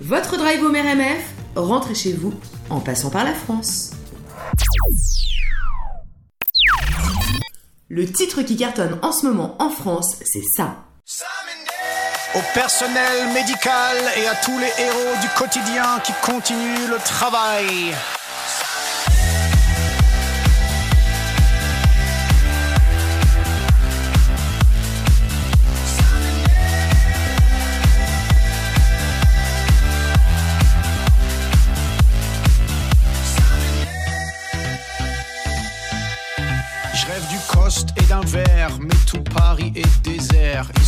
Votre drive au RMF, rentrez chez vous en passant par la France. Le titre qui cartonne en ce moment en France, c'est ça. Au personnel médical et à tous les héros du quotidien qui continuent le travail.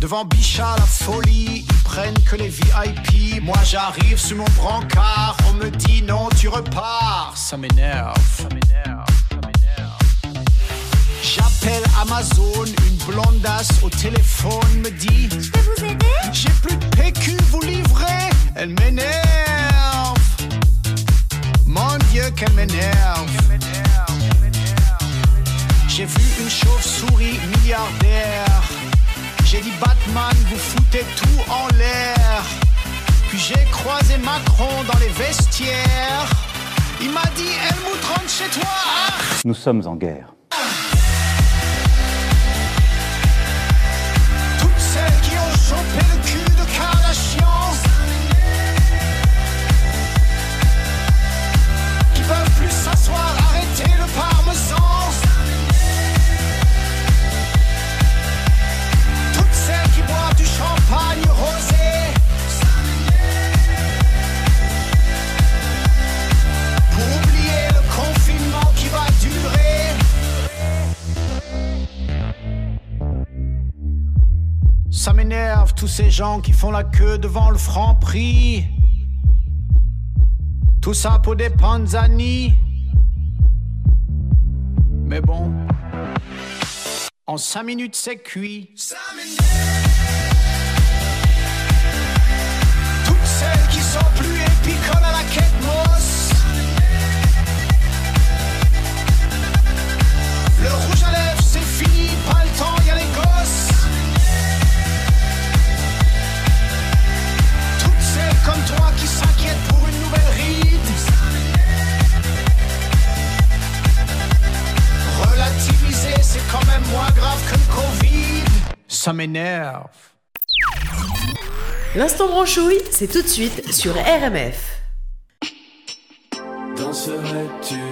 Devant Bichat, la folie, ils prennent que les VIP. Moi j'arrive sur mon brancard, on me dit non, tu repars. Ça m'énerve, ça m'énerve, ça m'énerve. J'appelle Amazon, une blondasse au téléphone me dit Je peux vous aider? J'ai plus de PQ, vous livrez? Elle m'énerve. Mon Dieu, qu'elle m'énerve. J'ai vu une chauve-souris milliardaire. J'ai dit Batman, vous foutez tout en l'air. Puis j'ai croisé Macron dans les vestiaires. Il m'a dit Helmut rentre chez toi. Ah Nous sommes en guerre. Ça m'énerve tous ces gens qui font la queue devant le franc prix. Tout ça pour des panzani. Mais bon, en cinq minutes c'est cuit. M'énerve. L'instant branchouille, c'est tout de suite sur RMF. Danserais-tu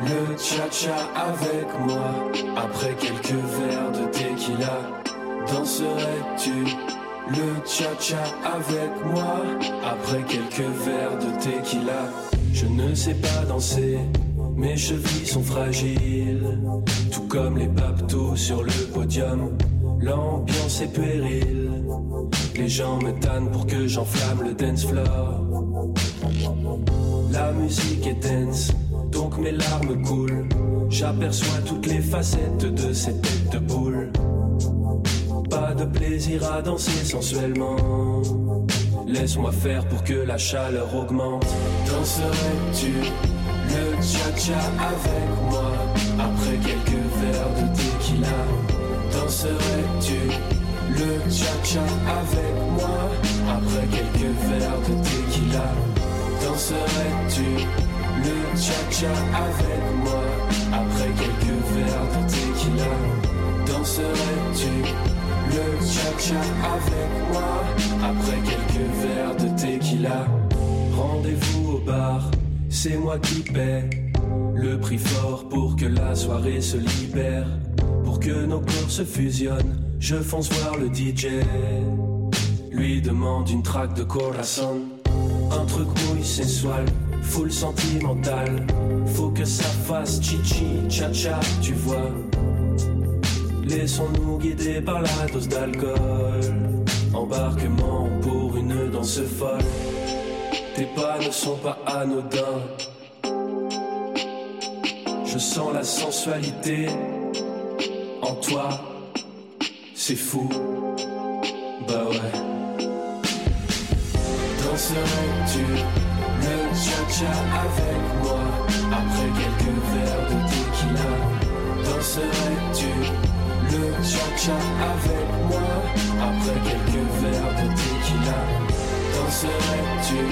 le cha-cha avec moi? Après quelques verres de tequila Danserais-tu le cha-cha avec moi? Après quelques verres de tequila Je ne sais pas danser, mes chevilles sont fragiles, tout comme les papetous sur le podium. L'ambiance est puérile, les gens me tannent pour que j'enflamme le dance floor. La musique est dense, donc mes larmes coulent. J'aperçois toutes les facettes de cette tête de boule. Pas de plaisir à danser sensuellement. Laisse-moi faire pour que la chaleur augmente. Danserais-tu le cha-cha avec moi après quelques verres de tequila? Danserais-tu le cha-cha avec moi après quelques verres de tequila? Danserais-tu le cha-cha avec moi après quelques verres de tequila? Danserais-tu le cha-cha avec moi. Après quelques verres de tequila, rendez-vous au bar, c'est moi qui paie. Le prix fort pour que la soirée se libère. Que nos corps se fusionnent, je fonce voir le DJ. Lui demande une track de corazon. Un truc mouille sensual, full sentimental. Faut que ça fasse chichi, cha-cha, tu vois. Laissons-nous guider par la dose d'alcool. Embarquement pour une danse folle. Tes pas ne sont pas anodins. Je sens la sensualité en toi. C'est fou. Bah ouais. Danserais-tu le cha-cha avec moi? Après quelques verres de tequila? Danserais-tu le cha-cha avec moi? Après quelques verres de tequila? Danserais-tu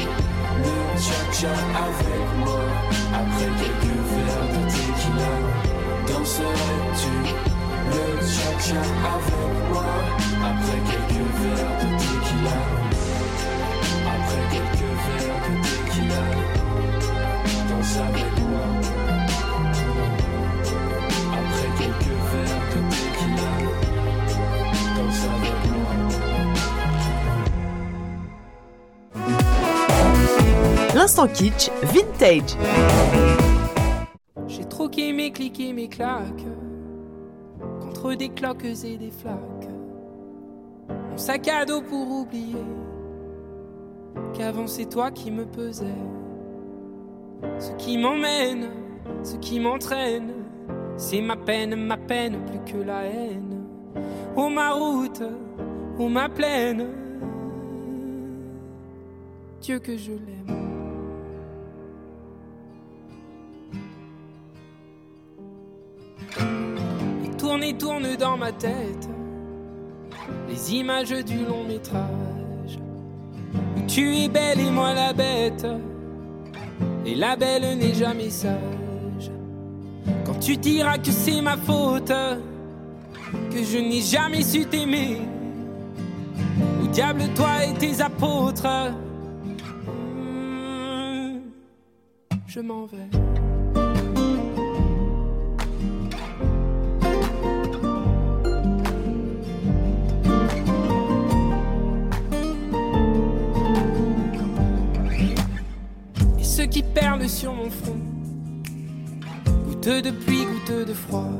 le cha-cha avec moi? Après quelques verres de tequila? Danserais-tu le cha-cha avec moi après quelques verres de tequila? Après quelques verres de tequila, danse avec moi. Après quelques verres de tequila, danse avec moi. L'instant kitsch vintage. J'ai troqué mes clics et mes claques des cloques et des flaques. Mon sac à dos pour oublier qu'avant c'est toi qui me pesais. Ce qui m'emmène, ce qui m'entraîne, c'est ma peine, ma peine plus que la haine. Oh ma route, oh ma plaine, Dieu que je l'aime. Tourne dans ma tête les images du long métrage. Où tu es belle et moi la bête. Et la belle n'est jamais sage. Quand tu diras que c'est ma faute, que je n'ai jamais su t'aimer. Au diable, toi et tes apôtres. Hmm, Je m'en vais. Qui perlent sur mon front, goutteux de pluie, goutteux de froid,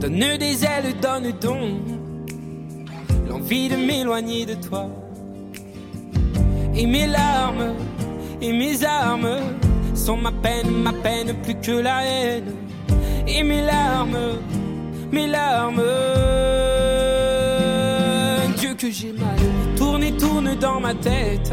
donne des ailes, donne donc l'envie de m'éloigner de toi. Et mes larmes et mes armes sont ma peine, ma peine plus que la haine. Et mes larmes, mes larmes, Dieu que j'ai mal, tourne et tourne dans ma tête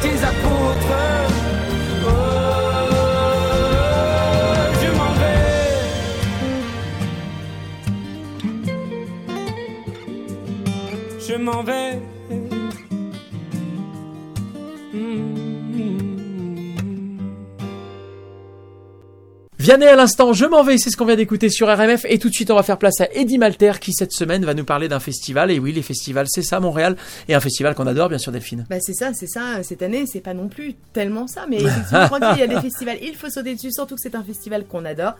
tes apôtres. Oh, je m'en vais. Vianney à l'instant, je m'en vais, c'est ce qu'on vient d'écouter sur RMF. Et tout de suite, on va faire place à Eddie Malter qui, cette semaine, va nous parler d'un festival. Et oui, les festivals, c'est ça, Montréal. Et un festival qu'on adore, bien sûr, Delphine. Bah c'est ça, c'est ça. Cette année, c'est pas non plus tellement ça, mais effectivement, quand il y a des festivals, il faut sauter dessus, surtout que c'est un festival qu'on adore.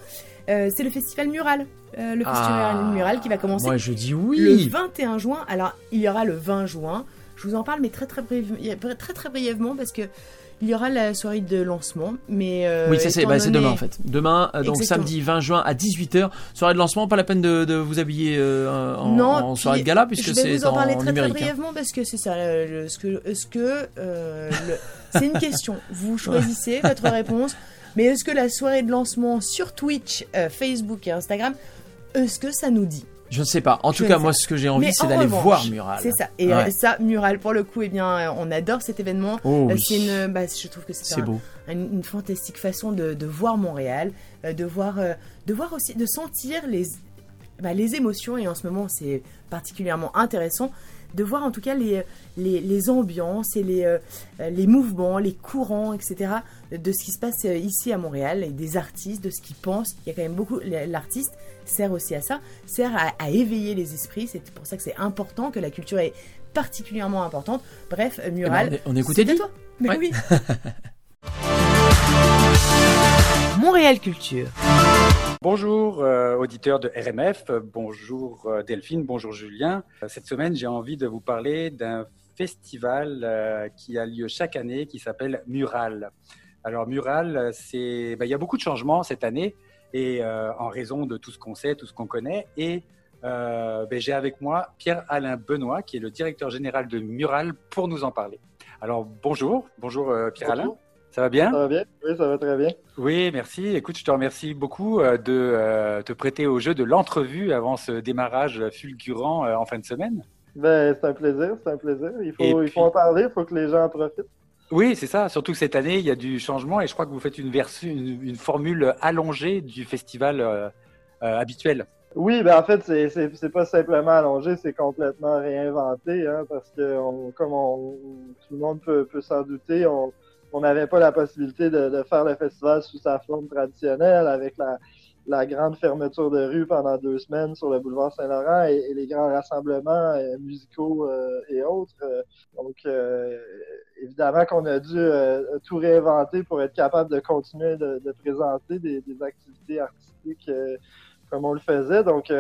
Euh, c'est le festival Mural. Euh, le festival Ah, Mural qui va commencer Moi, je dis le oui. 21 juin. Alors, il y aura le 20 juin. Je vous en parle, mais très très, briève- très, très brièvement, parce que il y aura la soirée de lancement. Mais euh, Oui, ça c'est bah, donné- demain en fait. Demain, euh, donc Exactement. samedi 20 juin à 18h, soirée de lancement, pas la peine de, de vous habiller euh, en, Non, en puis soirée de gala puisque je vais c'est vous en en, parler très, numérique. très hein. brièvement parce que c'est ça. le- ce que, est-ce que le- c'est une question. Vous choisissez votre réponse. Mais est-ce que la soirée de lancement sur Twitch, Facebook et Instagram, est-ce que ça nous dit? Je ne sais pas. En Je tout cas, moi ce que j'ai envie c'est en d'aller voir Mural. C'est ça. Et Ouais. euh, ça, Mural, pour le coup, eh bien, euh, on adore cet événement. Oh Euh, oui. C'est une, bah, je trouve que c'est un- beau. une, une fantastique façon de, de voir Montréal, euh, de voir, euh, de voir aussi, de sentir les, bah, les émotions. Et en ce moment, c'est particulièrement intéressant de voir en tout cas les, les, les ambiances et les, euh, les mouvements, les courants, etc. de ce qui se passe euh, ici à Montréal et des artistes, de ce qu'ils pensent. Il y a quand même beaucoup. L'artiste sert aussi à ça, sert à, à éveiller les esprits. C'est pour ça que c'est important que la culture est particulièrement importante. Bref, euh, Mural. Eh ben, on- on écoute c'est Eddie à toi. Mais Ouais. oui. Montréal Culture. Bonjour euh, auditeurs de RMF, bonjour euh, Delphine, bonjour Julien. Euh, Cette semaine, j'ai envie de vous parler d'un festival euh, qui a lieu chaque année qui s'appelle Mural. Alors Mural, c'est, ben, il y a beaucoup de changements cette année et euh, en raison de tout ce qu'on sait, tout ce qu'on connaît. Et euh, ben, j'ai avec moi Pierre-Alain Benoît, qui est le directeur général de Mural, pour nous en parler. Alors bonjour, bonjour euh, Pierre-Alain. Bonjour. Ça va bien? Ça va bien? Oui, ça va très bien. oui, merci. Écoute, je te remercie beaucoup de te prêter au jeu de l'entrevue avant ce démarrage fulgurant en fin de semaine. Ben, c'est un plaisir, c'est un plaisir. Il faut, il faut en parler, il faut que les gens en profitent. Oui, c'est ça. Surtout que cette année, il y a du changement et je crois que vous faites une, formule allongée du festival euh, euh, habituel. Oui, ben en fait, c'est- pas simplement allongé, c'est complètement réinventé, hein, parce que comme tout le monde peut, s'en douter, on on n'avait pas la possibilité de, de faire le festival sous sa forme traditionnelle, avec la, la grande fermeture de rue pendant deux semaines sur le boulevard Saint-Laurent et, et les grands rassemblements euh, musicaux euh, et autres. Euh, Donc, évidemment qu'on a dû tout réinventer pour être capable de continuer de, de présenter des, des activités artistiques comme on le faisait. Donc,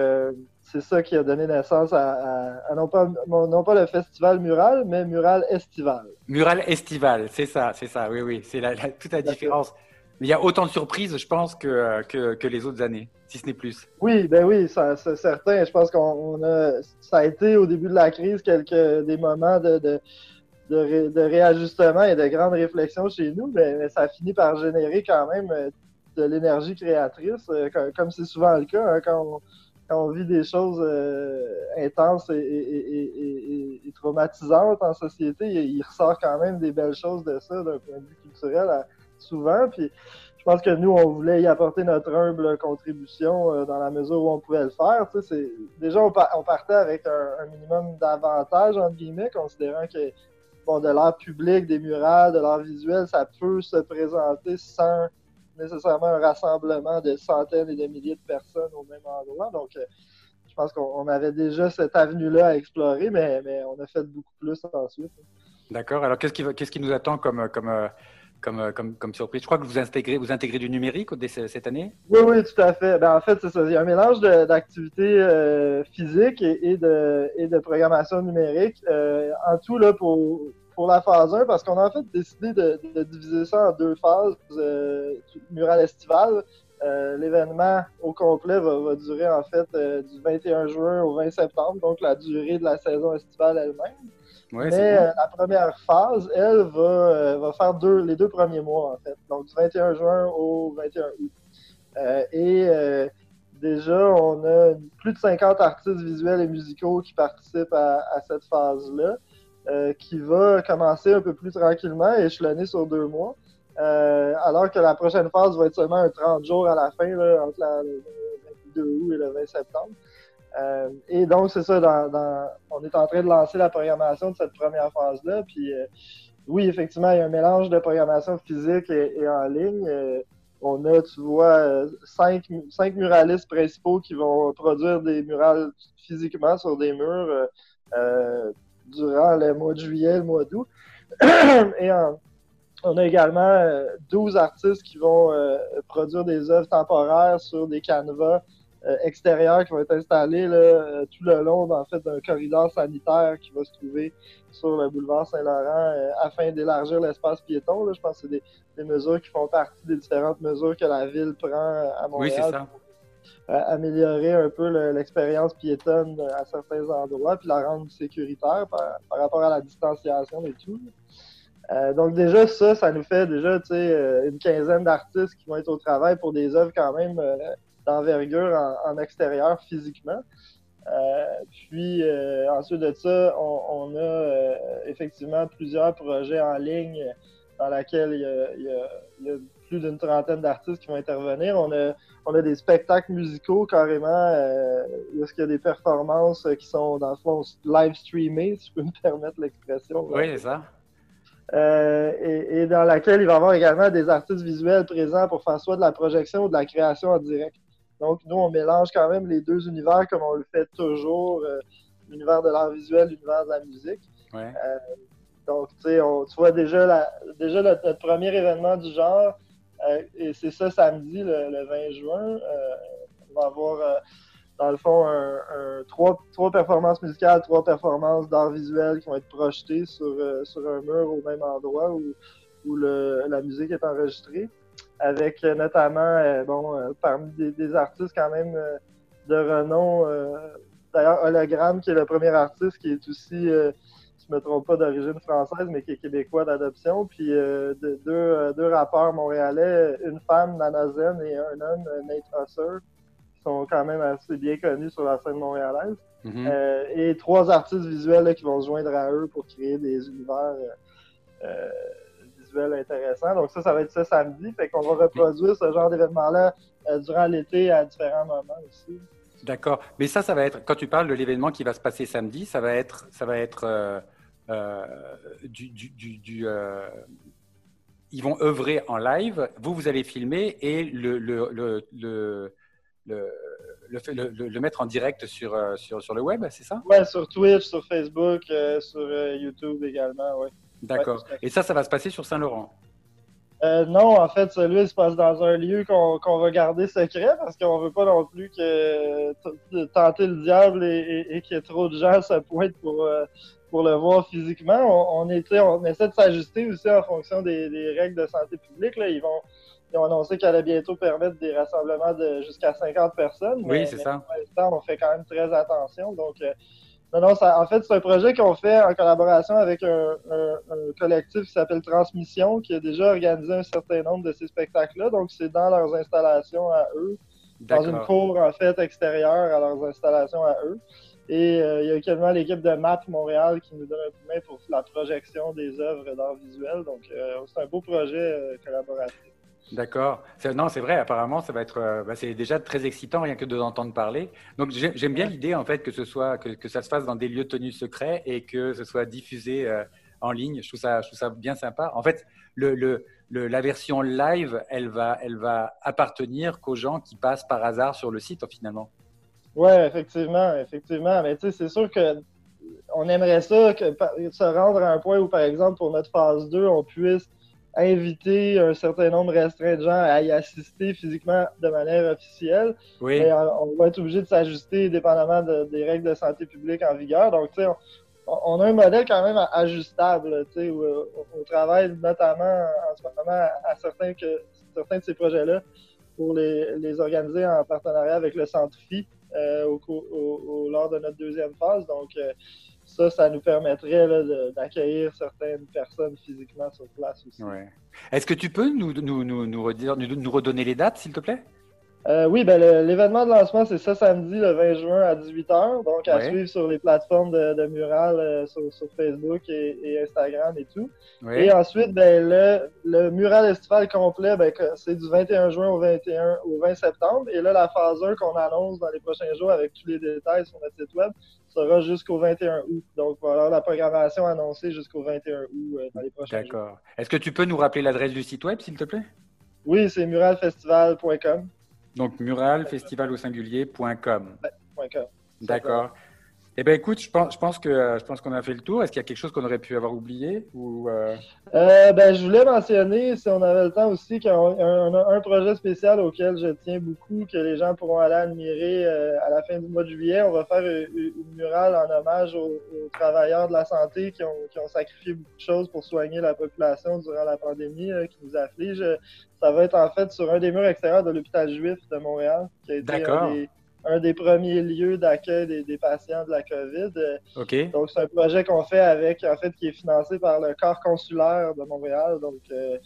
c'est ça qui a donné naissance à, à- à non, pas, non pas le festival mural, mais mural estival. Mural estival, c'est ça, c'est ça. Oui, oui, c'est la, la- toute la différence. Il y a autant de surprises, je pense, que, les autres années, si ce n'est plus. Oui, ben oui, c'est certain. Je pense qu'on on a, ça a été au début de la crise quelques des moments de, de, de, ré- de réajustement et de grande réflexion chez nous, mais, mais ça a fini par générer quand même euh, de l'énergie créatrice, euh, comme c'est souvent le cas hein, quand, on, vit des choses euh, intenses et, traumatisantes en société. Il, ressort quand même des belles choses de ça d'un point de vue culturel souvent. Puis je pense que nous, on voulait y apporter notre humble contribution euh, dans la mesure où on pouvait le faire. Tu sais, déjà, on, par- on partait avec un, minimum d'avantages, entre guillemets, considérant que bon, de l'art public, des murales, de l'art visuel, ça peut se présenter sans nécessairement un rassemblement de centaines et de milliers de personnes au même endroit. Donc, euh, je pense qu'on on avait déjà cette avenue-là à explorer, mais, mais on a fait beaucoup plus ensuite. D'accord. Alors, qu'est-ce qui, qu'est-ce qui nous attend comme, comme, euh, comme, euh, comme, surprise Je crois que vous intégrez, du numérique cette année? Oui, oui, tout à fait. Ben, en fait, c'est ça. Il y a un mélange d'activités euh, physiques et, de, programmation numérique. Euh, en tout, là, pour, la phase 1, parce qu'on a en fait décidé de, diviser ça en deux phases. Euh, mural estival. L'événement au complet va, va durer en fait du 21 juin au 20 septembre, donc la durée de la saison estivale elle-même. Mais bon. euh, la première phase, elle, va, euh, va faire deux, les deux premiers mois, en fait. Donc, du 21 juin au 21 août. Euh, et euh, déjà, on a plus de 50 artistes visuels et musicaux qui participent à, à cette phase-là, euh, qui va commencer un peu plus tranquillement, échelonnée sur deux mois. Euh, alors que la prochaine phase va être seulement un 30 jours à la fin, là, entre la- le 22 août et le 20 septembre. Euh, et donc, c'est ça, dans, dans- on est en train de lancer la programmation de cette première phase-là. Puis, euh, oui, effectivement, il y a un mélange de programmation physique et, en ligne. Euh, on a, tu vois, cinq, cinq muralistes principaux qui vont produire des murales physiquement sur des murs durant le mois de juillet, le mois d'août. Et on a également 12 artistes qui vont produire des œuvres temporaires sur des canevas euh, extérieurs qui vont être installés là, euh, tout le long en fait, d'un corridor sanitaire qui va se trouver sur le boulevard Saint-Laurent euh, afin d'élargir l'espace piéton. Là. Je pense que c'est des, des, mesures qui font partie des différentes mesures que la ville prend à Montréal. Oui, c'est ça. Pour, améliorer un peu l'expérience piétonne à certains endroits, puis la rendre sécuritaire par, par rapport à la distanciation et tout. Euh, donc déjà ça, ça nous fait déjà une quinzaine d'artistes qui vont être au travail pour des œuvres quand même d'envergure en, extérieur physiquement. Euh, puis euh, ensuite de ça, on, a euh, effectivement plusieurs projets en ligne dans lesquels il y a, plus d'une trentaine d'artistes qui vont intervenir. On a, on a des spectacles musicaux carrément, est-ce qu'il y a des performances qui sont dans le fond live streamées, si je peux me permettre l'expression. Oui, c'est ça. et, et, dans laquelle il va y avoir également des artistes visuels présents pour faire soit de la projection ou de la création en direct. Donc, nous, on mélange quand même les deux univers comme on le fait toujours, euh, l'univers de l'art visuel, l'univers de la musique. Ouais. Euh, donc, tu sais, tu vois déjà, la, déjà notre, premier événement du genre, euh, et c'est ça samedi, le, 20 juin, on va avoir, dans le fond, un, trois, trois, performances musicales, trois performances d'art visuel qui vont être projetées sur, sur un mur au même endroit où, où le, la musique est enregistrée avec euh, notamment, euh, bon, euh, parmi des, artistes quand même de renom. D'ailleurs, Hologramme, qui est le premier artiste, qui est aussi, je ne me trompe pas, d'origine française, mais qui est québécois d'adoption. Puis deux, deux rappeurs montréalais, une femme, Nana Zen, et un homme, Nate Husser, qui sont quand même assez bien connus sur la scène montréalaise. Mm-hmm. et trois artistes visuels qui vont se joindre à eux pour créer des univers intéressant. Donc ça, ça va être ça samedi. Fait qu'on va reproduire ce genre d'événement-là euh, durant l'été à différents moments aussi. D'accord. Mais ça, ça va être, quand tu parles de l'événement qui va se passer samedi, ça va être, ça va être euh, euh, du, du, du, ils vont œuvrer en live, vous, vous allez filmer et le, le, le, le le, le, mettre en direct sur, sur, sur le web, c'est ça? Oui, sur Twitch, sur Facebook, sur YouTube également, oui. D'accord. Et ça, ça va se passer sur Saint-Laurent? Euh, non, en fait, celui se passe dans un lieu qu'on va garder secret parce qu'on veut pas non plus que tenter le diable et, et, qu'il y ait trop de gens se pointent pour, euh, pour le voir physiquement. On, était, on essaie de s'ajuster aussi en fonction des, règles de santé publique. Là. Ils vont ils ont annoncé qu'elle allait bientôt permettre des rassemblements de jusqu'à 50 personnes. Oui, c'est ça. Pour l'instant, on fait quand même très attention. Donc, euh, non, non, ça, en fait, c'est un projet qu'on fait en collaboration avec un, collectif qui s'appelle Transmission, qui a déjà organisé un certain nombre de ces spectacles-là. Donc, c'est dans leurs installations à eux, dans une cour, en fait, extérieure à leurs installations à eux. Et euh, il y a également l'équipe de MAP Montréal qui nous donne un coup de main pour la projection des œuvres d'art visuel. Donc, euh, c'est un beau projet euh, collaboratif. D'accord. Non, c'est vrai. Apparemment, ça va être. Euh, bah, c'est déjà très excitant rien que de l'entendre parler. Donc, j'aime bien l'idée en fait que ce soit que, que, ça se fasse dans des lieux tenus secrets et que ce soit diffusé euh, en ligne. Je trouve ça, je trouve ça bien sympa. En fait, le, le, la version live, elle va, elle va appartenir qu'aux gens qui passent par hasard sur le site finalement. Ouais, effectivement, effectivement. Mais tu sais, c'est sûr que on aimerait ça que, se rendre à un point où, par exemple, pour notre phase 2, on puisse inviter un certain nombre restreint de gens à y assister physiquement de manière officielle. Oui. Mais on, va être obligé de s'ajuster dépendamment des règles de santé publique en vigueur. Donc, tu sais, on, a un modèle quand même ajustable, tu sais, où, on travaille notamment en ce moment à, certains, que, certains de ces projets-là pour les, les, organiser en partenariat avec le Centre Phi euh, au, au, lors de notre deuxième phase. Donc, euh, ça, ça nous permettrait d'accueillir certaines personnes physiquement sur place aussi. Est-ce que tu peux nous redonner les dates, s'il te plaît? Euh, oui, ben l'événement de lancement, c'est ça samedi, le 20 juin à 18h. Donc, à suivre sur les plateformes de, de mural euh, sur, Facebook et, Instagram et tout. Et ensuite, ben, le, le mural estival complet, ben, c'est du 21 juin au 21 au 20 septembre. Et là, la phase 1 qu'on annonce dans les prochains jours avec tous les détails sur notre site web sera jusqu'au 21 août. Donc, voilà la programmation annoncée jusqu'au 21 août euh, dans les prochains jours. D'accord. Est-ce que tu peux nous rappeler l'adresse du site web, s'il te plaît? Oui, c'est muralfestival.com. Donc muralfestival au singulier.com. D'accord. Eh ben écoute, je pense, je pense que je pense qu'on a fait le tour. Est-ce qu'il y a quelque chose qu'on aurait pu avoir oublié ou euh, Euh, ben, je voulais mentionner, si on avait le temps aussi, y a un, projet spécial auquel je tiens beaucoup, que les gens pourront aller admirer euh, à la fin du mois de juillet. On va faire une, une murale en hommage aux, aux travailleurs de la santé qui ont, qui ont sacrifié beaucoup de choses pour soigner la population durant la pandémie euh, qui nous afflige. Ça va être en fait sur un des murs extérieurs de l'hôpital juif de Montréal, qui a été D'accord. un des, un des premiers lieux d'accueil des, des patients de la COVID. Euh, Ok. donc, c'est un projet qu'on fait avec, en fait, qui est financé par le corps consulaire de Montréal. Donc, euh,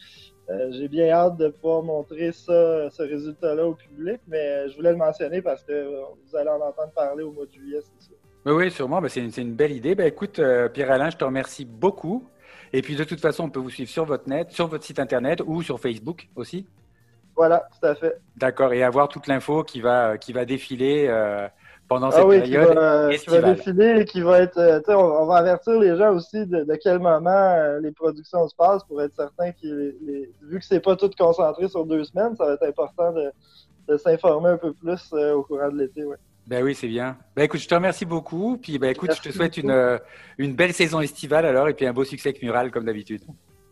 euh, j'ai bien hâte de pouvoir montrer ça, ce résultat-là au public, mais je voulais le mentionner parce que euh, vous allez en entendre parler au mois de juillet, c'est sûr. Oui, oui, sûrement. Ben, c'est une, belle idée. Ben, écoute, euh, Pierre-Alain, je te remercie beaucoup. Et puis de toute façon, on peut vous suivre sur votre net, sur votre site internet ou sur Facebook aussi. Voilà, tout à fait. D'accord. Et avoir toute l'info qui va qui va défiler euh, pendant cette Ah oui, qui période. va, euh, qui va défiler et qui va être. euh, on, on va avertir les gens aussi de, de quel moment euh, les productions se passent pour être certain qu'ils. les- Vu que c'est pas tout concentré sur deux semaines, ça va être important de, de s'informer un peu plus euh, au courant de l'été. Ouais. Ben oui, c'est bien. Ben écoute, je te remercie beaucoup. Puis ben écoute, je te souhaite beaucoup. une euh, une belle saison estivale alors et puis un beau succès avec Mural comme d'habitude.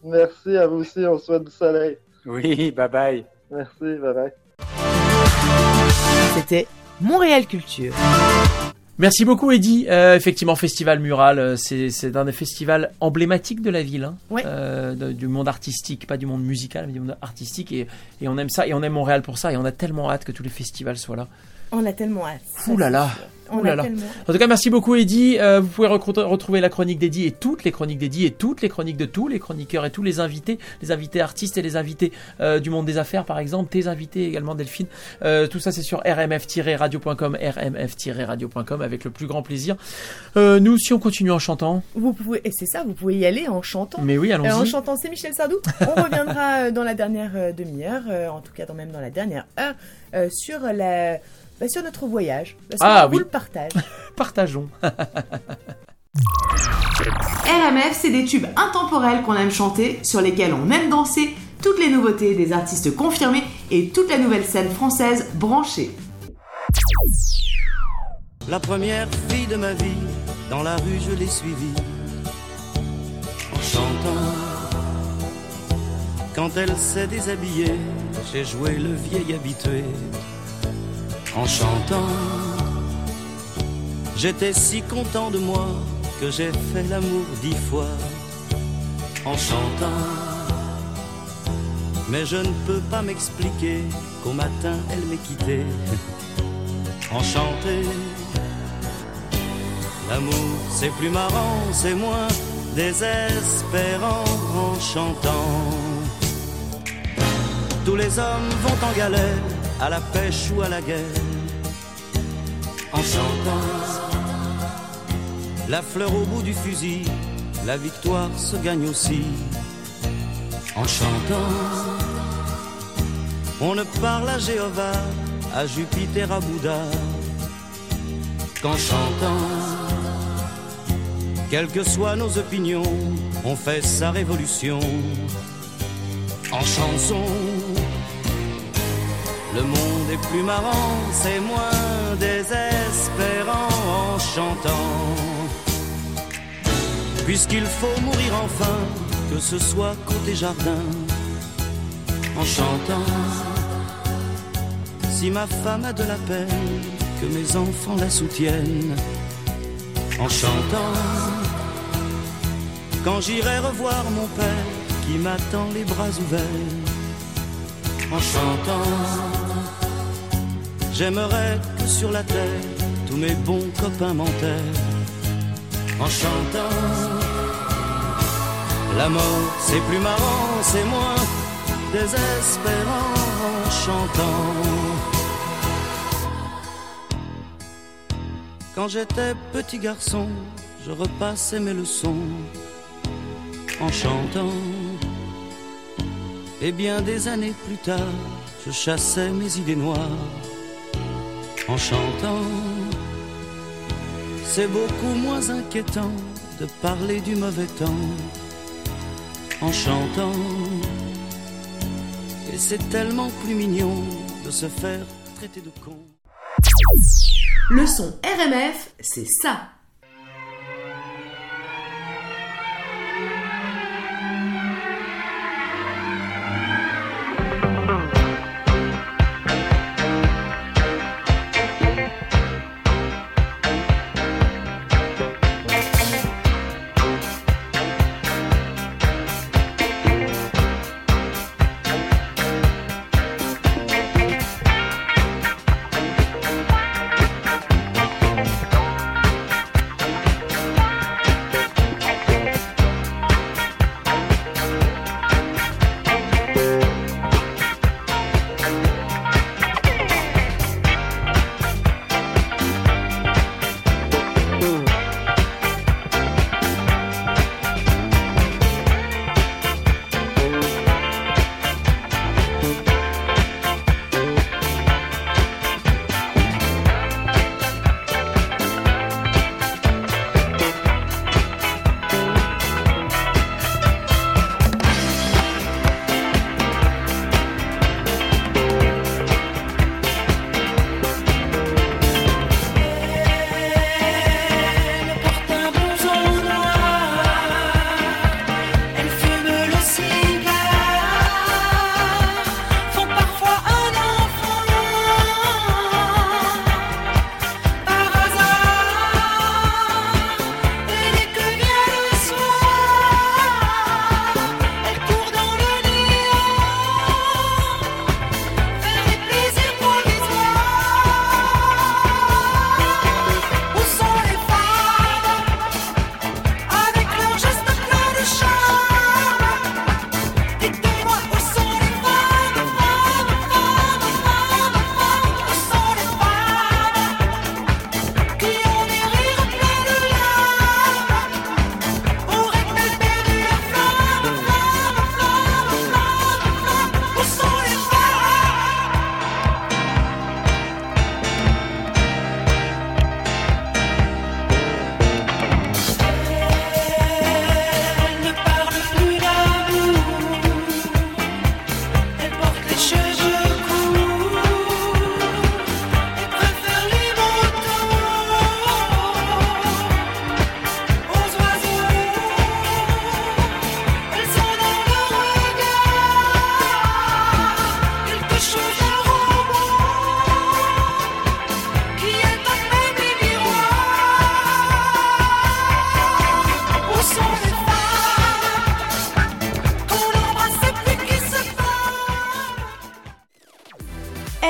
Merci à vous aussi, on souhaite du soleil. Oui, bye bye. Merci, bye bye. C'était Montréal Culture. Merci beaucoup, Eddy. Euh, effectivement, Festival Mural, euh, c'est c'est un des festivals emblématiques de la ville, hein, Ouais. euh, de- du monde artistique, pas du monde musical, mais du monde artistique. Et, et on aime ça, et on aime Montréal pour ça, et on a tellement hâte que tous les festivals soient là. On a tellement hâte. Ouh là là. Ouh là là. En tout cas, merci beaucoup, Eddy. Euh, vous pouvez retrouver la chronique d'Eddy et toutes les chroniques d'Eddy et toutes les chroniques de tous les chroniqueurs et tous les invités, les invités artistes et les invités euh, du monde des affaires, par exemple, tes invités également, Delphine. Euh, tout ça, c'est sur rmf-radio.com, rmf-radio.com, avec le plus grand plaisir. Nous, si on continue en chantant, Vous pouvez, et c'est ça, vous pouvez y aller en chantant. mais oui, Euh, en allons-y. chantant, c'est Michel Sardou. On reviendra dans la dernière demi-heure, en tout cas dans, même dans la dernière heure, sur la, bah, sur notre voyage. Parce Ah qu'on vous oui. le partage. Partageons. RMF, c'est des tubes intemporels qu'on aime chanter, sur lesquels on aime danser, toutes les nouveautés des artistes confirmés et toute la nouvelle scène française branchée. La première fille de ma vie, dans la rue je l'ai suivie en chantant. Quand elle s'est déshabillée, j'ai joué le vieil habitué en chantant. J'étais si content de moi que j'ai fait l'amour dix fois en chantant. Mais je ne peux pas m'expliquer qu'au matin elle m'ait quitté enchanté. L'amour, c'est plus marrant, c'est moins désespérant en chantant. Tous les hommes vont en galère, à la pêche ou à la guerre, en chantant. La fleur au bout du fusil, la victoire se gagne aussi, en chantant. On ne parle à Jéhovah, à Jupiter, à Bouddha, qu'en chantant. Quelles que soient nos opinions, on fait sa révolution en chanson. Le monde est plus marrant, c'est moins désespérant en chantant. Puisqu'il faut mourir enfin, que ce soit côté jardin, en chantant. Si ma femme a de la peine, que mes enfants la soutiennent, en chantant. Quand j'irai revoir mon père qui m'attend les bras ouverts, en chantant. J'aimerais que sur la terre tous mes bons copains m'enterrent, en chantant. La mort c'est plus marrant, c'est moins désespérant en chantant. Quand j'étais petit garçon, je repassais mes leçons en chantant. Et bien des années plus tard, je chassais mes idées noires en chantant. C'est beaucoup moins inquiétant de parler du mauvais temps en chantant. Et c'est tellement plus mignon de se faire traiter de con. Le son RMF, c'est ça.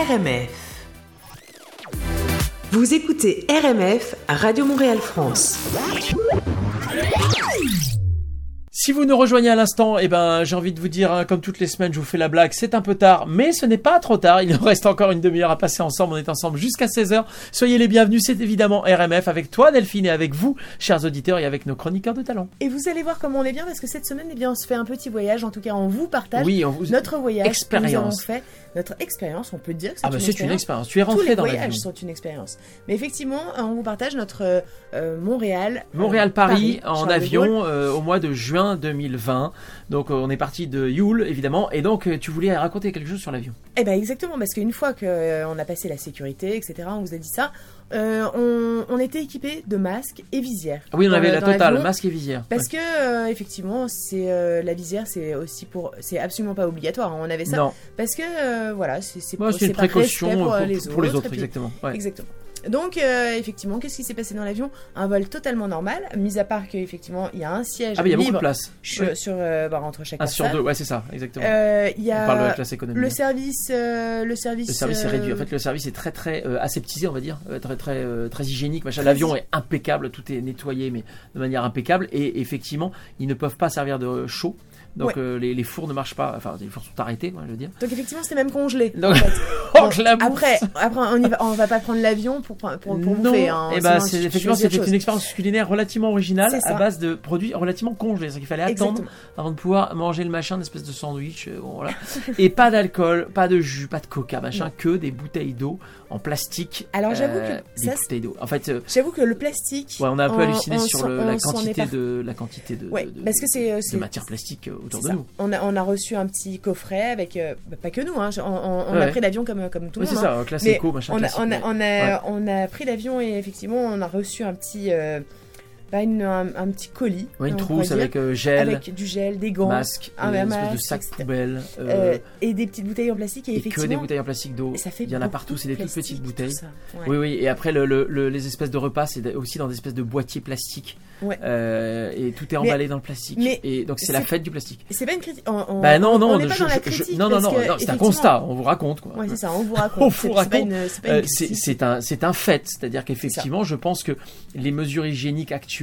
RMF. Vous écoutez RMF à Radio Montréal France. Si vous nous rejoignez à l'instant, eh ben, j'ai envie de vous dire, hein, comme toutes les semaines, je vous fais la blague, c'est un peu tard, mais ce n'est pas trop tard. Il nous reste encore une demi-heure à passer ensemble. On est ensemble jusqu'à 16h. Soyez les bienvenus. C'est évidemment RMF avec toi, Delphine, et avec vous, chers auditeurs, et avec nos chroniqueurs de talent. Et vous allez voir comment on est bien parce que cette semaine, eh bien, on se fait un petit voyage. En tout cas, on vous partage Oui, on vous- notre voyage. Expérience. que Nous avons fait notre expérience. On peut dire que c'est Ah, bah, une c'est une expérience. Tu es Tous rentré les dans voyages sont une expérience. Mais effectivement, euh, on vous partage notre euh, euh, Montréal. euh, Montréal-Paris en avion euh, au mois de juin 2020. Donc on est parti de Youl évidemment et donc tu voulais raconter quelque chose sur l'avion. Eh ben exactement, parce qu'une fois qu'on a passé la sécurité, etc., on vous a dit ça, euh, on, on était équipé de masques et visières. Ah oui on avait la totale, masque et visière. Parce Ouais. que euh, effectivement, c'est euh, la visière, c'est aussi pour, c'est absolument pas obligatoire. hein, on avait ça Non, parce que voilà, c'est c'est une précaution pour, pour, les pour les autres, autres et puis- exactement. Ouais. Exactement. Donc euh, effectivement, qu'est-ce qui s'est passé dans l'avion? Un vol totalement normal, mis à part qu'effectivement il y a un siège Ah il y a beaucoup de libre place. sur, Ouais. sur, euh, bah, entre chaque Un sur personne. deux, ouais c'est ça, exactement. Euh, On parle de la classe économique. le service, le service. Le service est réduit. En fait, le service est très très aseptisé, on va dire, très très très hygiénique. Machin. L'avion est impeccable, tout est nettoyé, mais de manière impeccable. Et effectivement, ils ne peuvent pas servir de chaud. Donc Ouais. euh, les, les fours ne marchent pas. Enfin, les fours sont arrêtés, moi, je veux dire. Donc effectivement, c'était même congelé. Donc- en fait. Oh, Bon, après, après, on y va, on va pas prendre l'avion pour pour, pour non, bouffer. Hein, et ben sinon, c'est tu effectivement c'était une expérience culinaire relativement originale C'est à base de produits relativement congelés. C'est qu'il fallait attendre avant de pouvoir manger le machin, une espèce de sandwich, euh, bon, voilà. et pas d'alcool, pas de jus, pas de coca, machin, Non. que des bouteilles d'eau en plastique. Alors, j'avoue euh, que des ça, bouteilles d'eau. En fait, euh, J'avoue que le plastique. ouais, on a un peu halluciné sur le- la quantité de la quantité de, Ouais, de- de- parce que c'est de c'est- matière plastique autour de ça. nous. On a, on a reçu un petit coffret avec, euh, bah, pas que nous, hein, on, a pris l'avion comme, comme tout le Oui, monde. c'est hein. ça, classe Mais éco, machin. on, a, on, a, on, a, Ouais. on a pris l'avion et effectivement on a reçu un petit, euh, bah, une- un, un petit colis. Ouais, une on trousse dire, avec euh, gel, avec du gel, des gants, masque, un masque, de sac poubelle. euh, euh, et des petites bouteilles en plastique et, et que effectivement des bouteilles en plastique d'eau. Il y en a partout, c'est des toutes petites bouteilles. Ouais. Oui, oui, et après le, le- le- les espèces de repas, c'est aussi dans des espèces de boîtiers plastiques. Ouais. Euh, et tout est Mais- emballé dans le plastique. mais et donc c'est la fête du plastique. C'est pas une critique. On, on- bah non, non, on pas je- dans la je- critique. non, non, non, c'est un effectivement- constat, on vous raconte quoi. Ouais, c'est ça, on vous On raconte. vous c'est pas raconte. Euh, c'est un, c'est un fait, c'est-à-dire qu'effectivement, je pense que les mesures hygiéniques actuelles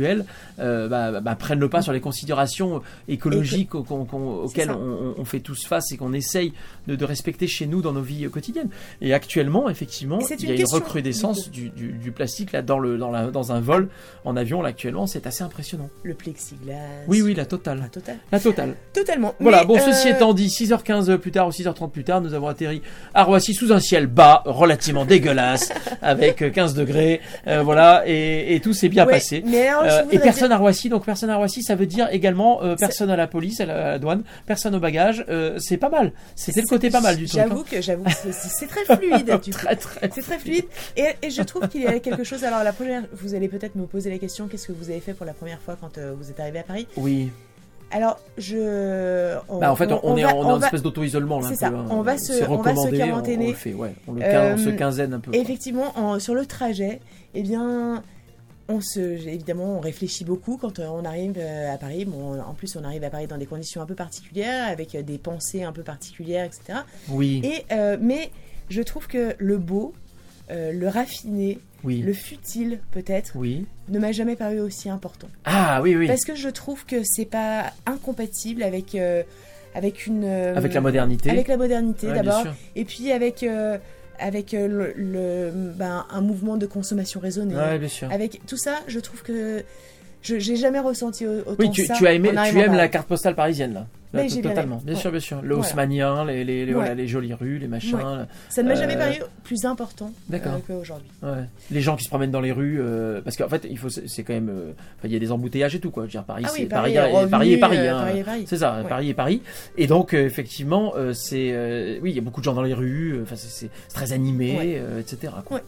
euh, bah, bah, prennent le pas sur les considérations écologiques au- qu'on- qu'on- auxquelles on, on fait tous face et qu'on essaye de, de respecter chez nous dans nos vies euh, quotidiennes. Et actuellement, effectivement, il y a une recrudescence du, du- du plastique là dans le dans, la, dans un vol en avion là actuellement, c'est assez impressionnant. Le plexiglas. Oui, oui, la totale, La totale. la totale. Totalement. Voilà, Mais, bon, euh, ceci étant dit, 6h15 plus tard ou 6h30 plus tard, nous avons atterri à Roissy sous un ciel bas, relativement dégueulasse, avec euh, 15 degrés, euh, voilà, et, et tout s'est bien ouais, passé. Mais alors, Euh, et personne dire- à Roissy, donc personne à Roissy, ça veut dire également euh, personne à la police, à la, à la douane, personne au bagage. euh, c'est pas mal. C'était le côté pas mal du. J'avoue hein. que j'avoue que c'est- très fluide. Très très. C'est très fluide. Et, et je trouve qu'il y a quelque chose. Alors, la première, vous allez peut-être me poser la question qu'est-ce que vous avez fait pour la première fois quand euh, vous êtes arrivé à Paris? Oui. Alors, je. on- Bah, en fait, on, on est, va- en- on va- espèce d'auto-isolement C'est ça, peu, hein. on va se- on va se quarantainer. On, le fait, ouais. On le on se Euh, quinzaine un peu. Effectivement, en- sur le trajet, eh bien, on se, évidemment, on réfléchit beaucoup quand euh, on arrive euh, à Paris. Bon, en plus, on arrive à Paris dans des conditions un peu particulières, avec euh, des pensées un peu particulières, etc. Oui. Et, euh, mais je trouve que le beau, euh, le raffiné, Oui. le futile, peut-être, Oui. ne m'a jamais paru aussi important. Ah oui, oui. Parce que je trouve que c'est pas incompatible avec, euh, avec une. euh, Avec la modernité. Avec la modernité Ouais, d'abord. Et puis avec, avec euh, le, le- ben, un mouvement de consommation raisonnée. Ouais, bien sûr. Avec tout ça, je trouve que je j'ai jamais ressenti au- autant Oui, tu, ça. tu as aimé, tu à aimes la carte postale parisienne là. Là, Mais j'ai bien totalement, bien Ouais. sûr, bien sûr. Le Voilà. haussmannien, les, les, les, Ouais. voilà, les jolies rues, les machins. Ouais. là. Ça ne m'a jamais Euh, paru plus important euh, qu'aujourd'hui. Ouais. Les gens qui se promènent dans les rues, euh, parce qu'en fait, il faut, c'est quand même, euh, il y a des embouteillages et tout quoi. Je veux dire, Paris, Ah oui, Paris Paris, et Paris euh, hein. Paris est Paris. C'est ça. Paris et Paris. Et donc, effectivement, euh, c'est, euh, oui, il y a beaucoup de gens dans les rues. euh, Enfin, c'est- très animé, euh, etc. quoi.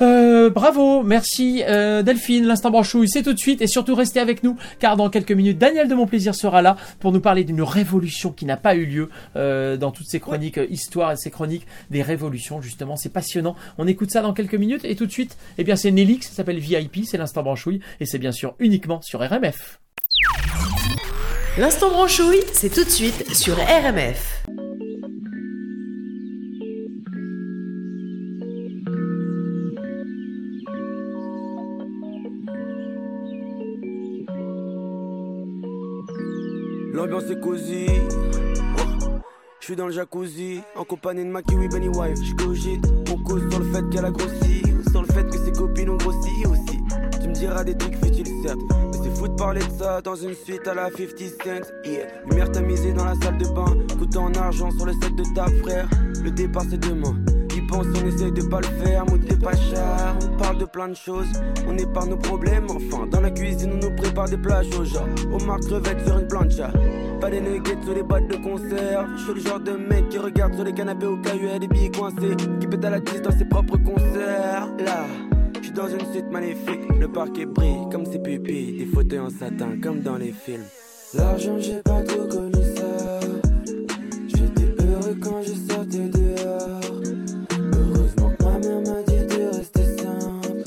Euh, bravo, merci euh, Delphine, l'instant branchouille, c'est tout de suite et surtout restez avec nous car dans quelques minutes Daniel de mon plaisir sera là pour nous parler d'une révolution qui n'a pas eu lieu euh, dans toutes ces chroniques histoire et ces chroniques des révolutions justement, c'est passionnant. On écoute ça dans quelques minutes et tout de suite, eh bien c'est Nelix, ça s'appelle VIP, c'est l'instant branchouille et c'est bien sûr uniquement sur RMF. L'instant branchouille, c'est tout de suite sur RMF. L'ambiance est cosy. Je suis dans le jacuzzi, en compagnie de ma kiwi Benny Wife. Je cogite, on cause sur le fait qu'elle a grossi, sur le fait que ses copines ont grossi aussi. Tu me diras des trucs futiles, certes, mais c'est fou de parler de ça dans une suite à la 50 cents. Yeah. Lumière tamisée dans la salle de bain, coûtant en argent sur le set de ta frère. Le départ c'est demain. Ils pensent on essaye de pas le faire, n'est pas cher. On parle de plein de choses, on épargne nos problèmes. Enfin, dans la cuisine, on nous prépare des plats chauds, genre homard crevette sur une plancha. Pas des nuggets sur les boîtes de conserve. Je suis le genre de mec qui regarde sur les canapés au caillou et des billets coincés. Qui pète à la tisse dans ses propres concerts. Là, je suis dans une suite magnifique. Le parquet brille comme ses pupilles. Des fauteuils en satin comme dans les films. L'argent, j'ai pas trop connu ça. J'étais heureux quand je sortais dehors. Heureusement ma mère m'a dit de rester simple.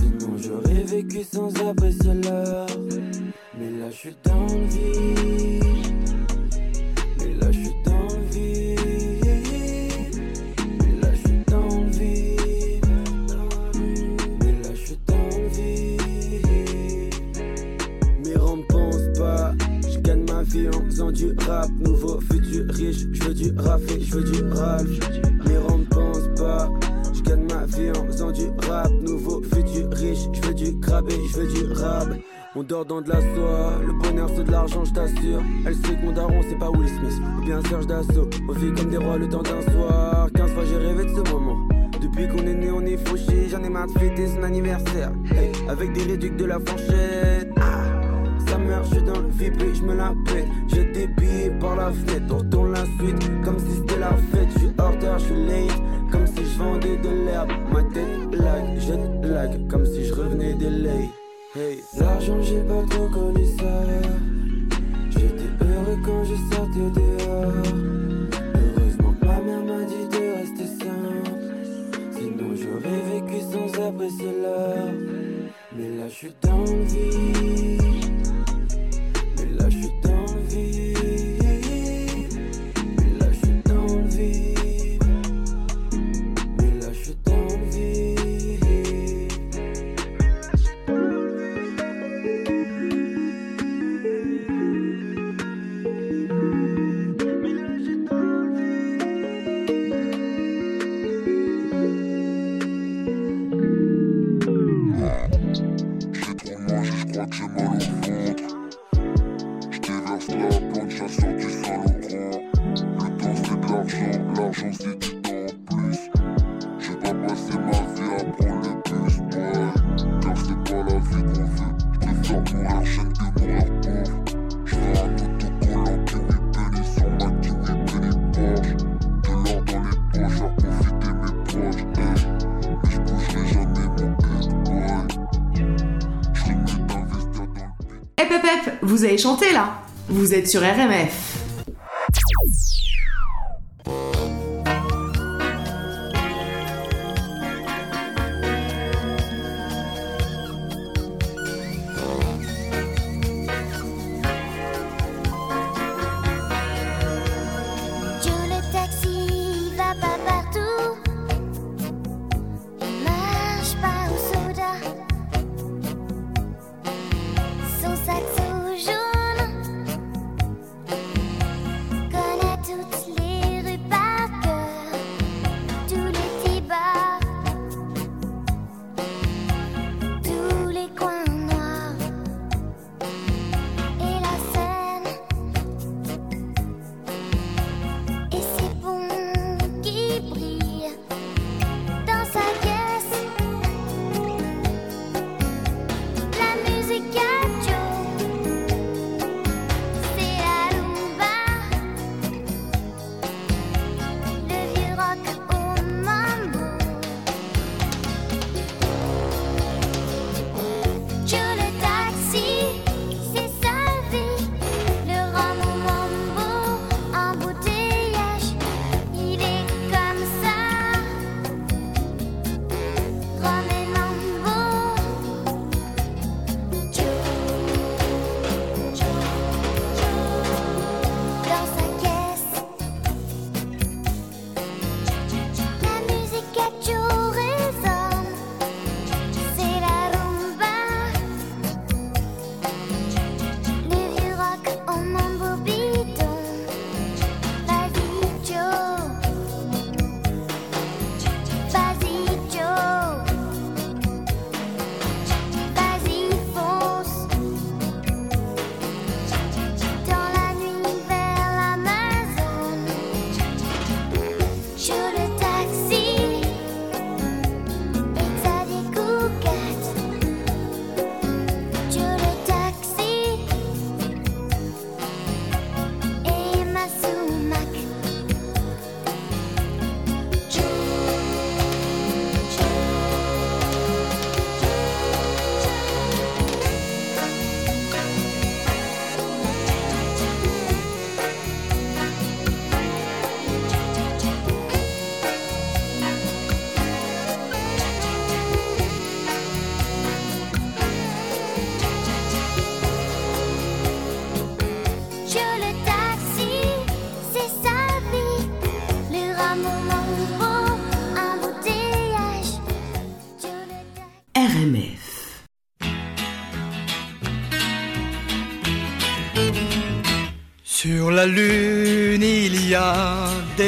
Sinon j'aurais vécu sans apprécier l'heure. Mais là je suis dans le vide. Du rap. Nouveau futur riche. Je veux du rafé, je veux du Ralph. Mais on pense pas. Je gagne ma vie en faisant du rap. Nouveau futur riche. Je veux du grabé, je veux du rap. On dort dans de la soie, le bonheur c'est de l'argent, je t'assure. Elle sait que mon daron c'est pas Will Smith ou bien Serge Dassault. On vit comme des rois le temps d'un soir. 15 fois j'ai rêvé de ce moment. Depuis qu'on est né, on est fauché. J'en ai marre de fêter son anniversaire. Avec des réducs de la fourchette. Ah, je me la pète. Je des billets par la fenêtre, on retourne la suite comme si c'était la fête. Je suis hors d'heure, je suis late, comme si je vendais de l'herbe. Ma tête lag, je lag, comme si je revenais de late. Hey, l'argent j'ai pas trop connu ça. J'étais heureux quand je sortais dehors. Heureusement ma mère m'a dit de rester simple. Sinon j'aurais vécu sans apprécier l'heure. Mais là je suis dans le vide. Vous avez chanté là Vous êtes sur RMF.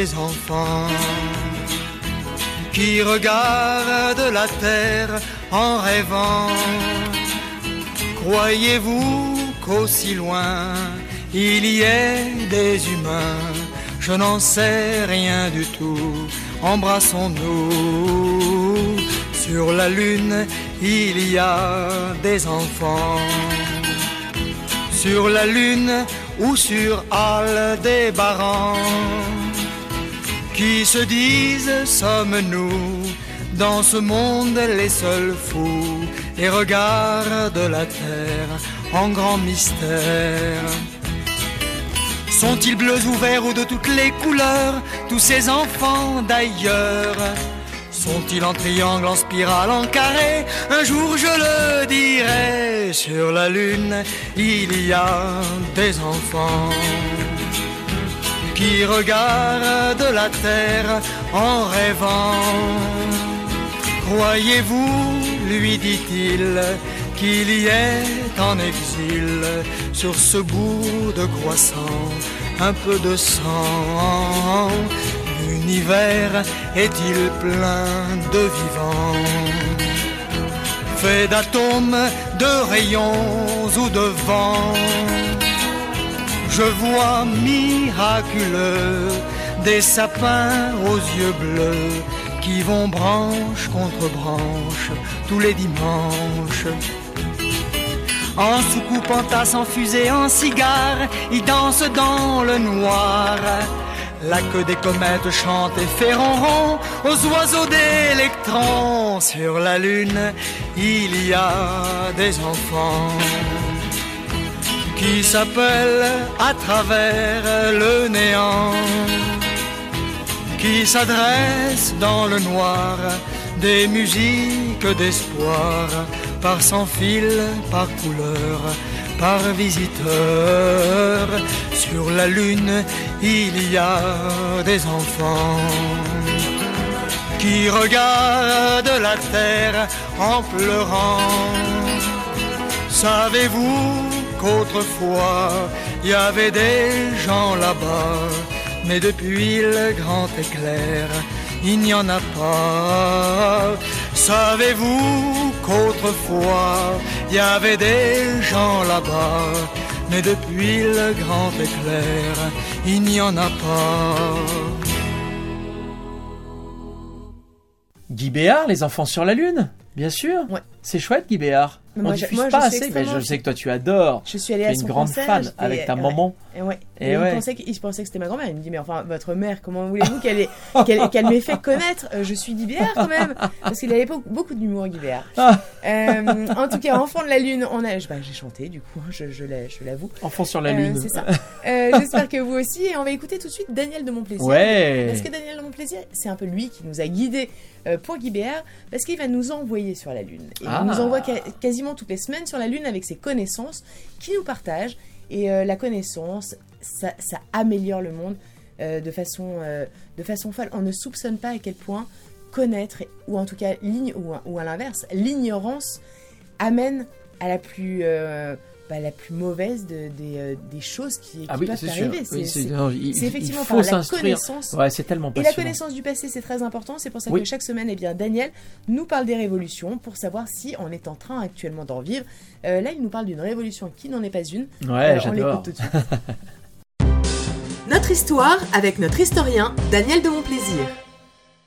Des enfants qui regardent la terre en rêvant. Croyez-vous qu'aussi loin il y ait des humains? Je n'en sais rien du tout. Embrassons-nous. Sur la lune, il y a des enfants. sur la lune ou sur Aldébaran, qui se disent sommes-nous. Dans ce monde les seuls fous et regardent la terre en grand mystère. Sont-ils bleus ou verts ou de toutes les couleurs, tous ces enfants d'ailleurs? Sont-ils en triangle, en spirale, en carré? Un jour je le dirai, sur la lune il y a des enfants qui regardent la terre en rêvant. Croyez-vous, lui dit-il, qu'il y est en exil sur ce bout de croissant, un peu de sang? L'univers est-il plein de vivants? Fait d'atomes, de rayons ou de vent? Je vois miraculeux des sapins aux yeux bleus qui vont branche contre branche tous les dimanches. En soucoupe, en tasse, en fusée, en cigare, ils dansent dans le noir. La queue des comètes chante et fait ronron aux oiseaux d'électrons. Sur la lune, il y a des enfants qui s'appellent à travers le néant, qui s'adressent dans le noir des musiques d'espoir par sans fil, par couleur, par visiteur. Sur la lune, il y a des enfants qui regardent la terre en pleurant. Savez-vous qu'autrefois, il y avait des gens là-bas, mais depuis le grand éclair, il n'y en a pas. Savez-vous qu'autrefois il y avait des gens là-bas, mais depuis le grand éclair, il n'y en a pas. Guy Béard, Les enfants sur la lune, bien sûr. C'est chouette, Guy Béard. Mais moi, je- diffuse moi, je pas suis assez. mais extrêmement- je sais que toi, tu adores. Je suis allée Tu à es une son grande concert, fan avec ta ouais, maman. Et ouais. Et Et ouais. il, pensait que, il pensait que c'était ma grand-mère. Il me dit, mais enfin, votre mère, comment voulez-vous qu'elle ait- qu'elle qu'elle m'ait fait connaître? Euh, Je suis Guy Béard quand même. Parce qu'il avait beaucoup, d'humour, Guy Béard. Ah. Euh, en tout cas, Enfant de la Lune, on a, bah, j'ai chanté du coup, je, je l'avoue. Enfant sur la Euh, lune. c'est ça. Euh, J'espère que vous aussi. Et on va écouter tout de suite Daniel de Montplaisir. Ouais. Parce que Daniel de Montplaisir, c'est un peu lui qui nous a guidés pour Guy Béard, parce qu'il va nous envoyer sur la Lune. Et Ah. Il nous envoie ca- toutes les semaines sur la Lune avec ses connaissances qui nous partage. Et euh, la connaissance, ça, améliore le monde euh, de, façon, euh, de façon folle. On ne soupçonne pas à quel point connaître, ou en tout cas, ou, à l'inverse, l'ignorance amène à la plus, bah, la plus mauvaise de- des, euh, des choses qui, qui Ah oui, peuvent arriver. Oui, C'est- effectivement il faut par la connaissance. Ouais, c'est tellement Et la connaissance du passé, c'est très important. C'est pour ça Oui. que chaque semaine, eh bien, Daniel nous parle des révolutions pour savoir si on est en train actuellement d'en vivre. Euh, là, il nous parle d'une révolution qui n'en est pas une. Ouais, Euh, on l'écoute tout de suite. Notre histoire avec notre historien Daniel de Montplaisir.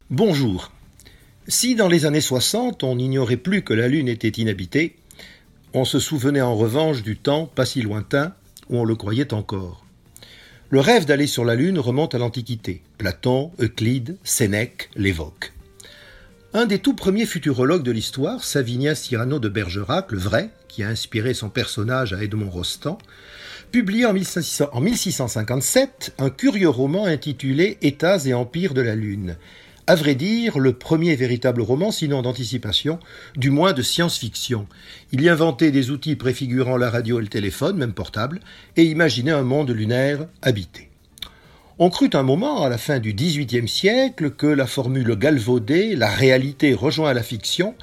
Bonjour. Si dans les années 60 on n'ignorait plus que la Lune était inhabitée, on se souvenait en revanche du temps pas si lointain où on le croyait encore. Le rêve d'aller sur la Lune remonte à l'Antiquité. Platon, Euclide, Sénèque l'évoquent. Un des tout premiers futurologues de l'histoire, Savinien Cyrano de Bergerac, le vrai, qui a inspiré son personnage à Edmond Rostand, 1600 en 1657 un curieux roman intitulé États et empires de la Lune. À vrai dire, le premier véritable roman, sinon d'anticipation, du moins de science-fiction. Il y inventait des outils préfigurant la radio et le téléphone, même portable, et imaginait un monde lunaire habité. On crut un moment, à la fin du XVIIIe siècle, que la formule galvaudée, la réalité rejoint la fiction,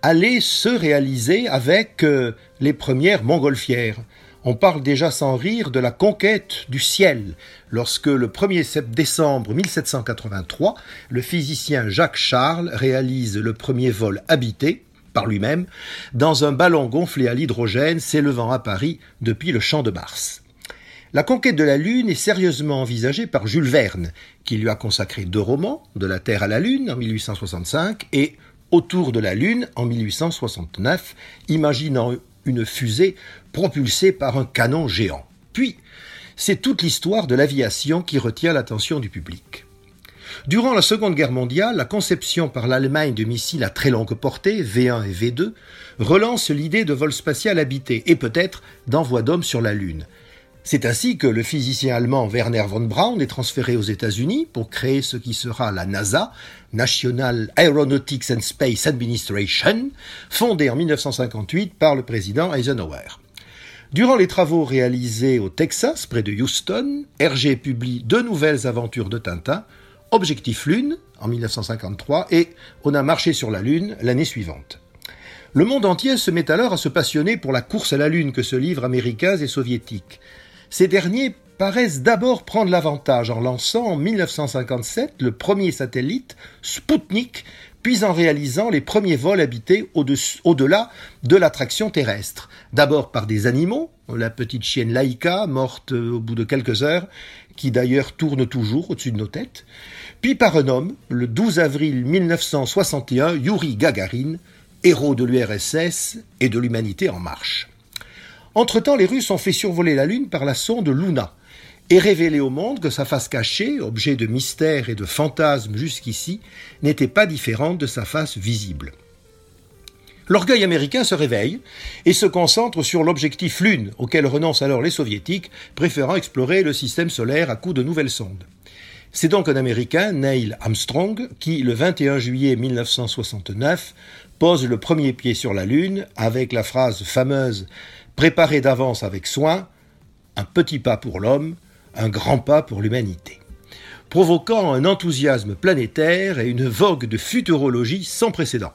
allait se réaliser avec euh, les premières montgolfières. On parle déjà sans rire de la conquête du ciel, lorsque le 1er sept- décembre 1783, le physicien Jacques Charles réalise le premier vol habité, par lui-même, dans un ballon gonflé à l'hydrogène s'élevant à Paris depuis le champ de Mars. La conquête de la Lune est sérieusement envisagée par Jules Verne, qui lui a consacré deux romans, De la Terre à la Lune en 1865 et Autour de la Lune en 1869, imaginant une fusée propulsée par un canon géant. Puis, c'est toute l'histoire de l'aviation qui retient l'attention du public. Durant la Seconde Guerre mondiale, la conception par l'Allemagne de missiles à très longue portée, V1 et V2, relance l'idée de vol spatial habité et peut-être d'envoi d'hommes sur la Lune. C'est ainsi que le physicien allemand Werner von Braun est transféré aux États-Unis pour créer ce qui sera la NASA, National Aeronautics and Space Administration, fondée en 1958 par le président Eisenhower. Durant les travaux réalisés au Texas, près de Houston, Hergé publie deux nouvelles aventures de Tintin, Objectif Lune en 1953 et On a marché sur la Lune l'année suivante. Le monde entier se met alors à se passionner pour la course à la Lune que se livrent Américains et Soviétiques. Ces derniers paraissent d'abord prendre l'avantage en lançant en 1957 le premier satellite, Sputnik, puis en réalisant les premiers vols habités au-delà de l'attraction terrestre. D'abord par des animaux, la petite chienne Laïka, morte euh, au bout de quelques heures, qui d'ailleurs tourne toujours au-dessus de nos têtes, puis par un homme, le 12 avril 1961, Yuri Gagarin, héros de l'URSS et de l'humanité en marche. Entre-temps, les Russes ont fait survoler la Lune par la sonde Luna et révélé au monde que sa face cachée, objet de mystère et de fantasme jusqu'ici, n'était pas différente de sa face visible. L'orgueil américain se réveille et se concentre sur l'objectif Lune, auquel renoncent alors les soviétiques, préférant explorer le système solaire à coups de nouvelles sondes. C'est donc un Américain, Neil Armstrong, qui, le 21 juillet 1969, pose le premier pied sur la Lune avec la phrase fameuse Préparée d'avance avec soin, un petit pas pour l'homme, un grand pas pour l'humanité, provoquant un enthousiasme planétaire et une vogue de futurologie sans précédent.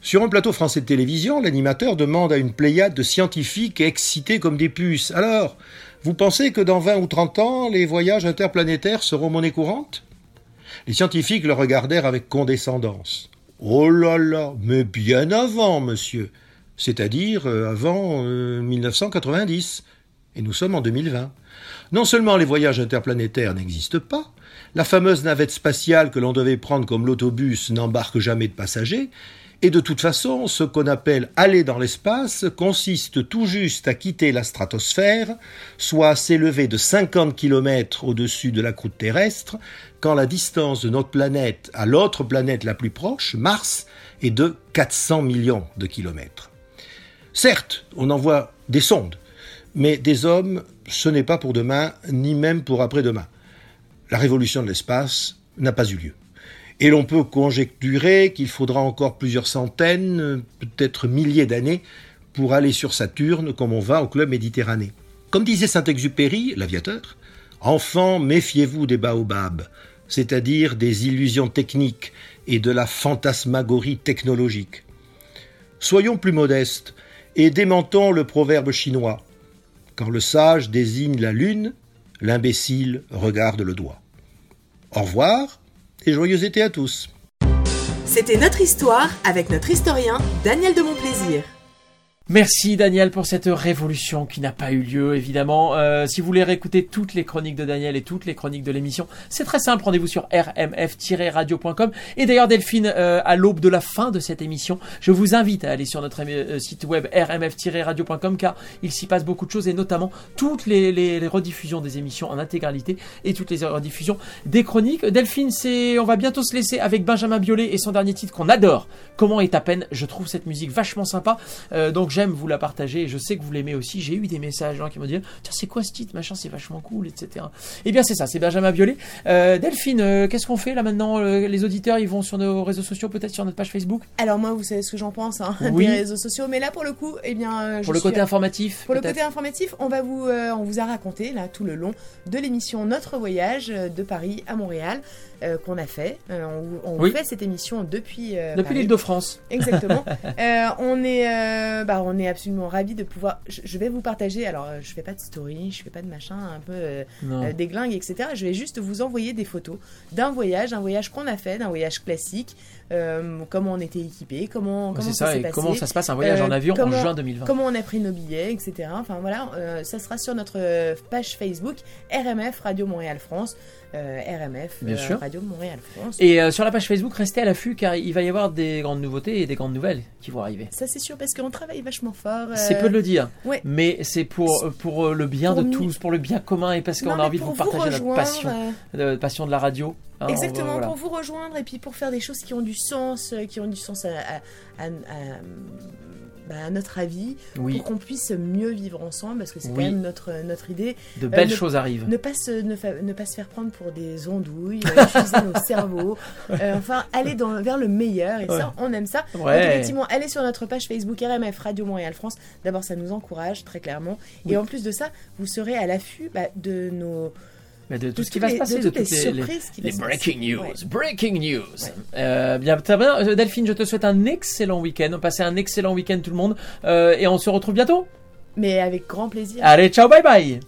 Sur un plateau français de télévision, l'animateur demande à une pléiade de scientifiques excités comme des puces Alors, vous pensez que dans 20 ou 30 ans, les voyages interplanétaires seront monnaie courante? Les scientifiques le regardèrent avec condescendance. Oh là là, mais bien avant, monsieur c'est-à-dire euh, avant euh, 1990. Et nous sommes en 2020. Non seulement les voyages interplanétaires n'existent pas, la fameuse navette spatiale que l'on devait prendre comme l'autobus n'embarque jamais de passagers, et de toute façon, ce qu'on appelle aller dans l'espace consiste tout juste à quitter la stratosphère, soit à s'élever de 50 km au-dessus de la croûte terrestre, quand la distance de notre planète à l'autre planète la plus proche, Mars, est de 400 millions de kilomètres. Certes, on envoie des sondes, mais des hommes, ce n'est pas pour demain, ni même pour après-demain. La révolution de l'espace n'a pas eu lieu. Et l'on peut conjecturer qu'il faudra encore plusieurs centaines, peut-être milliers d'années pour aller sur Saturne comme on va au club méditerranéen. Comme disait Saint-Exupéry, l'aviateur, Enfants, méfiez-vous des baobabs, c'est-à-dire des illusions techniques et de la fantasmagorie technologique. Soyons plus modestes et démentons le proverbe chinois. Quand le sage désigne la lune, l'imbécile regarde le doigt. Au revoir et joyeux été à tous. C'était notre histoire avec notre historien Daniel de Montplaisir. Merci Daniel pour cette révolution qui n'a pas eu lieu évidemment. Euh, si vous voulez réécouter toutes les chroniques de Daniel et toutes les chroniques de l'émission, c'est très simple. Rendez-vous sur rmf-radio.com. Et d'ailleurs Delphine, euh, à l'aube de la fin de cette émission, je vous invite à aller sur notre euh, site web rmf-radio.com car il s'y passe beaucoup de choses et notamment toutes les, les- rediffusions des émissions en intégralité et toutes les rediffusions des chroniques. Delphine, c'est, on va bientôt se laisser avec Benjamin Biolay et son dernier titre qu'on adore. Comment est à peine Je trouve cette musique vachement sympa. Donc j'aime vous la partager et je sais que vous l'aimez aussi. J'ai eu des messages gens qui m'ont dit tiens c'est quoi ce titre machin c'est vachement cool etc. Eh bien c'est ça c'est Benjamin Biolay. Euh, Delphine euh, qu'est-ce qu'on fait là maintenant Euh, Les auditeurs ils vont sur nos réseaux sociaux peut-être sur notre page Facebook? Alors moi, vous savez ce que j'en pense hein, Oui. des réseaux sociaux, mais là pour le coup, eh bien, je pour le suis- côté informatif. Pour le côté informatif, on va vous, on vous a raconté là tout le long de l'émission Notre voyage de Paris à Montréal euh, qu'on a fait. Euh, on on Oui. fait cette émission depuis euh, Depuis Paris. l'Île-de-France. Exactement. Euh, on est, bah, on est absolument ravis de pouvoir. Je, je vais vous partager. Alors, je fais pas de story, je fais pas de machin un peu déglingue, etc. Je vais juste vous envoyer des photos d'un voyage, un voyage qu'on a fait, d'un voyage classique, comment on était équipé, comment, comment ça ça, s'est passé, comment ça se passe un voyage en avion en comment- juin 2020. Comment on a pris nos billets, etc. Enfin voilà, ça sera sur notre page Facebook RMF Radio Montréal France, RMF Bien euh, sûr. Radio Montréal France. Et euh, sur la page Facebook, restez à l'affût car il va y avoir des grandes nouveautés et des grandes nouvelles qui vont arriver. Ça c'est sûr parce qu'on travaille vachement fort. C'est euh, peu de le dire, ouais. mais c'est pour, pour le bien Pour de tous, pour le bien commun et parce qu'on a envie de vous partager notre passion, euh, euh, passion de la radio. hein, Exactement, voilà. pour vous rejoindre et puis pour faire des choses qui ont du sens, euh, qui ont du sens à, à- à- à- bah, notre avis, Oui. pour qu'on puisse mieux vivre ensemble, parce que c'est Oui. quand même notre, notre idée. De belles ne- choses arrivent. Ne pas, se, ne, fa- ne pas se faire prendre pour des ondouilles, euh, utiliser nos cerveaux, euh, enfin aller dans, vers le meilleur, et Ouais. ça, on aime ça. Donc effectivement, allez sur notre page Facebook RMF Radio Montréal France. D'abord, ça nous encourage très clairement. Oui. Et en plus de ça, vous serez à l'affût bah, de nos... Mais de tout de ce qui va se les- passer, de de toutes les les, les- surprises qui les se breaking news, Ouais. breaking news. Euh, bien, très bien. Euh, Delphine, je te souhaite un excellent week-end. Passez un excellent week-end tout le monde, Euh, et on se retrouve bientôt. Mais avec grand plaisir. Allez, ciao, bye bye.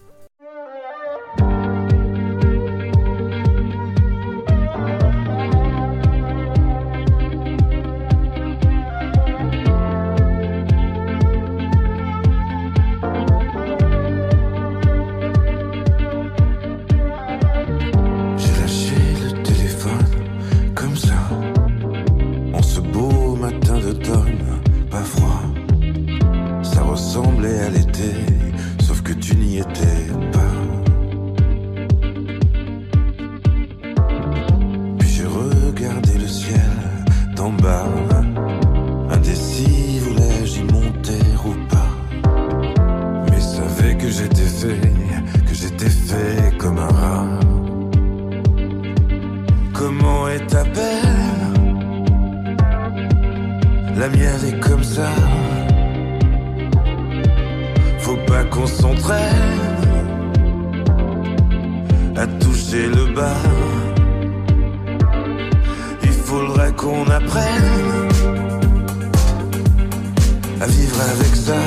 À vivre avec ça.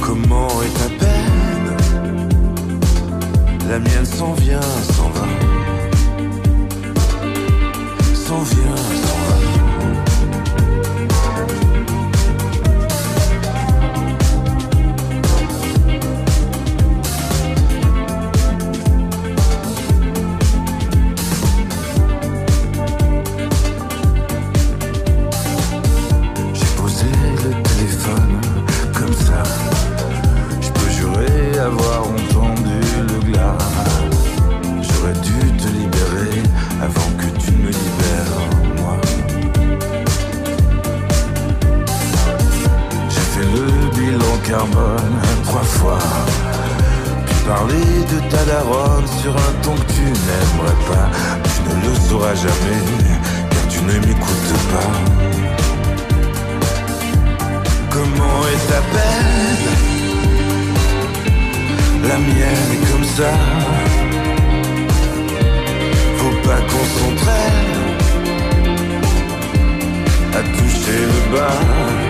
Comment est ta peine? La mienne s'en vient, s'en va. S'en vient, trois fois. Puis parler de ta daronne sur un ton que tu n'aimerais pas. Tu ne le sauras jamais, car tu ne m'écoutes pas. Comment est ta peine? La mienne est comme ça. Faut pas qu'on s'entraîne à toucher le bas.